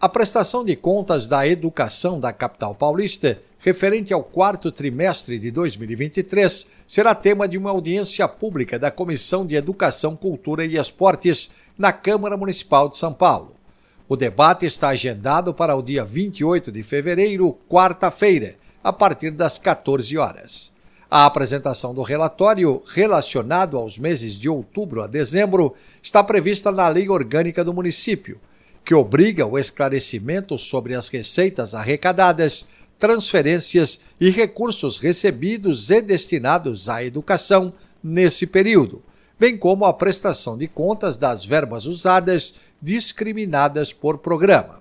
A prestação de contas da educação da capital paulista, referente ao quarto trimestre de 2023, será tema de uma audiência pública da Comissão de Educação, Cultura e Esportes na Câmara Municipal de São Paulo. O debate está agendado para o dia 28 de fevereiro, quarta-feira, a partir das 14 horas. A apresentação do relatório relacionado aos meses de outubro a dezembro está prevista na Lei Orgânica do Município que obriga o esclarecimento sobre as receitas arrecadadas, transferências e recursos recebidos e destinados à educação nesse período, bem como a prestação de contas das verbas usadas discriminadas por programa.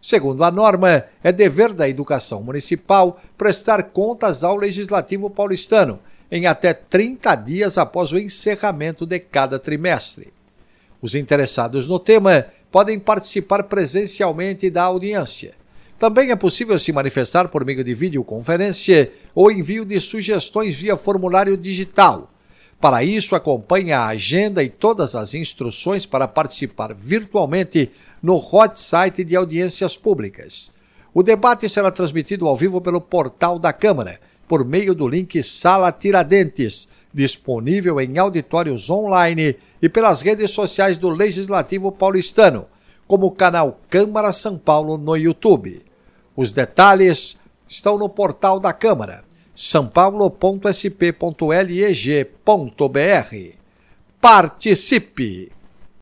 Segundo a norma, é dever da educação municipal prestar contas ao Legislativo paulistano em até 30 dias após o encerramento de cada trimestre. Os interessados no tema podem participar presencialmente da audiência. Também é possível se manifestar por meio de videoconferência ou envio de sugestões via formulário digital. Para isso, acompanhe a agenda e todas as instruções para participar virtualmente no hot site de audiências públicas. O debate será transmitido ao vivo pelo portal da Câmara, por meio do link Sala Tiradentes, disponível em auditórios online e pelas redes sociais do Legislativo Paulistano, como o canal Câmara São Paulo no YouTube. Os detalhes estão no portal da Câmara, sãopaulo.sp.leg.br. Participe!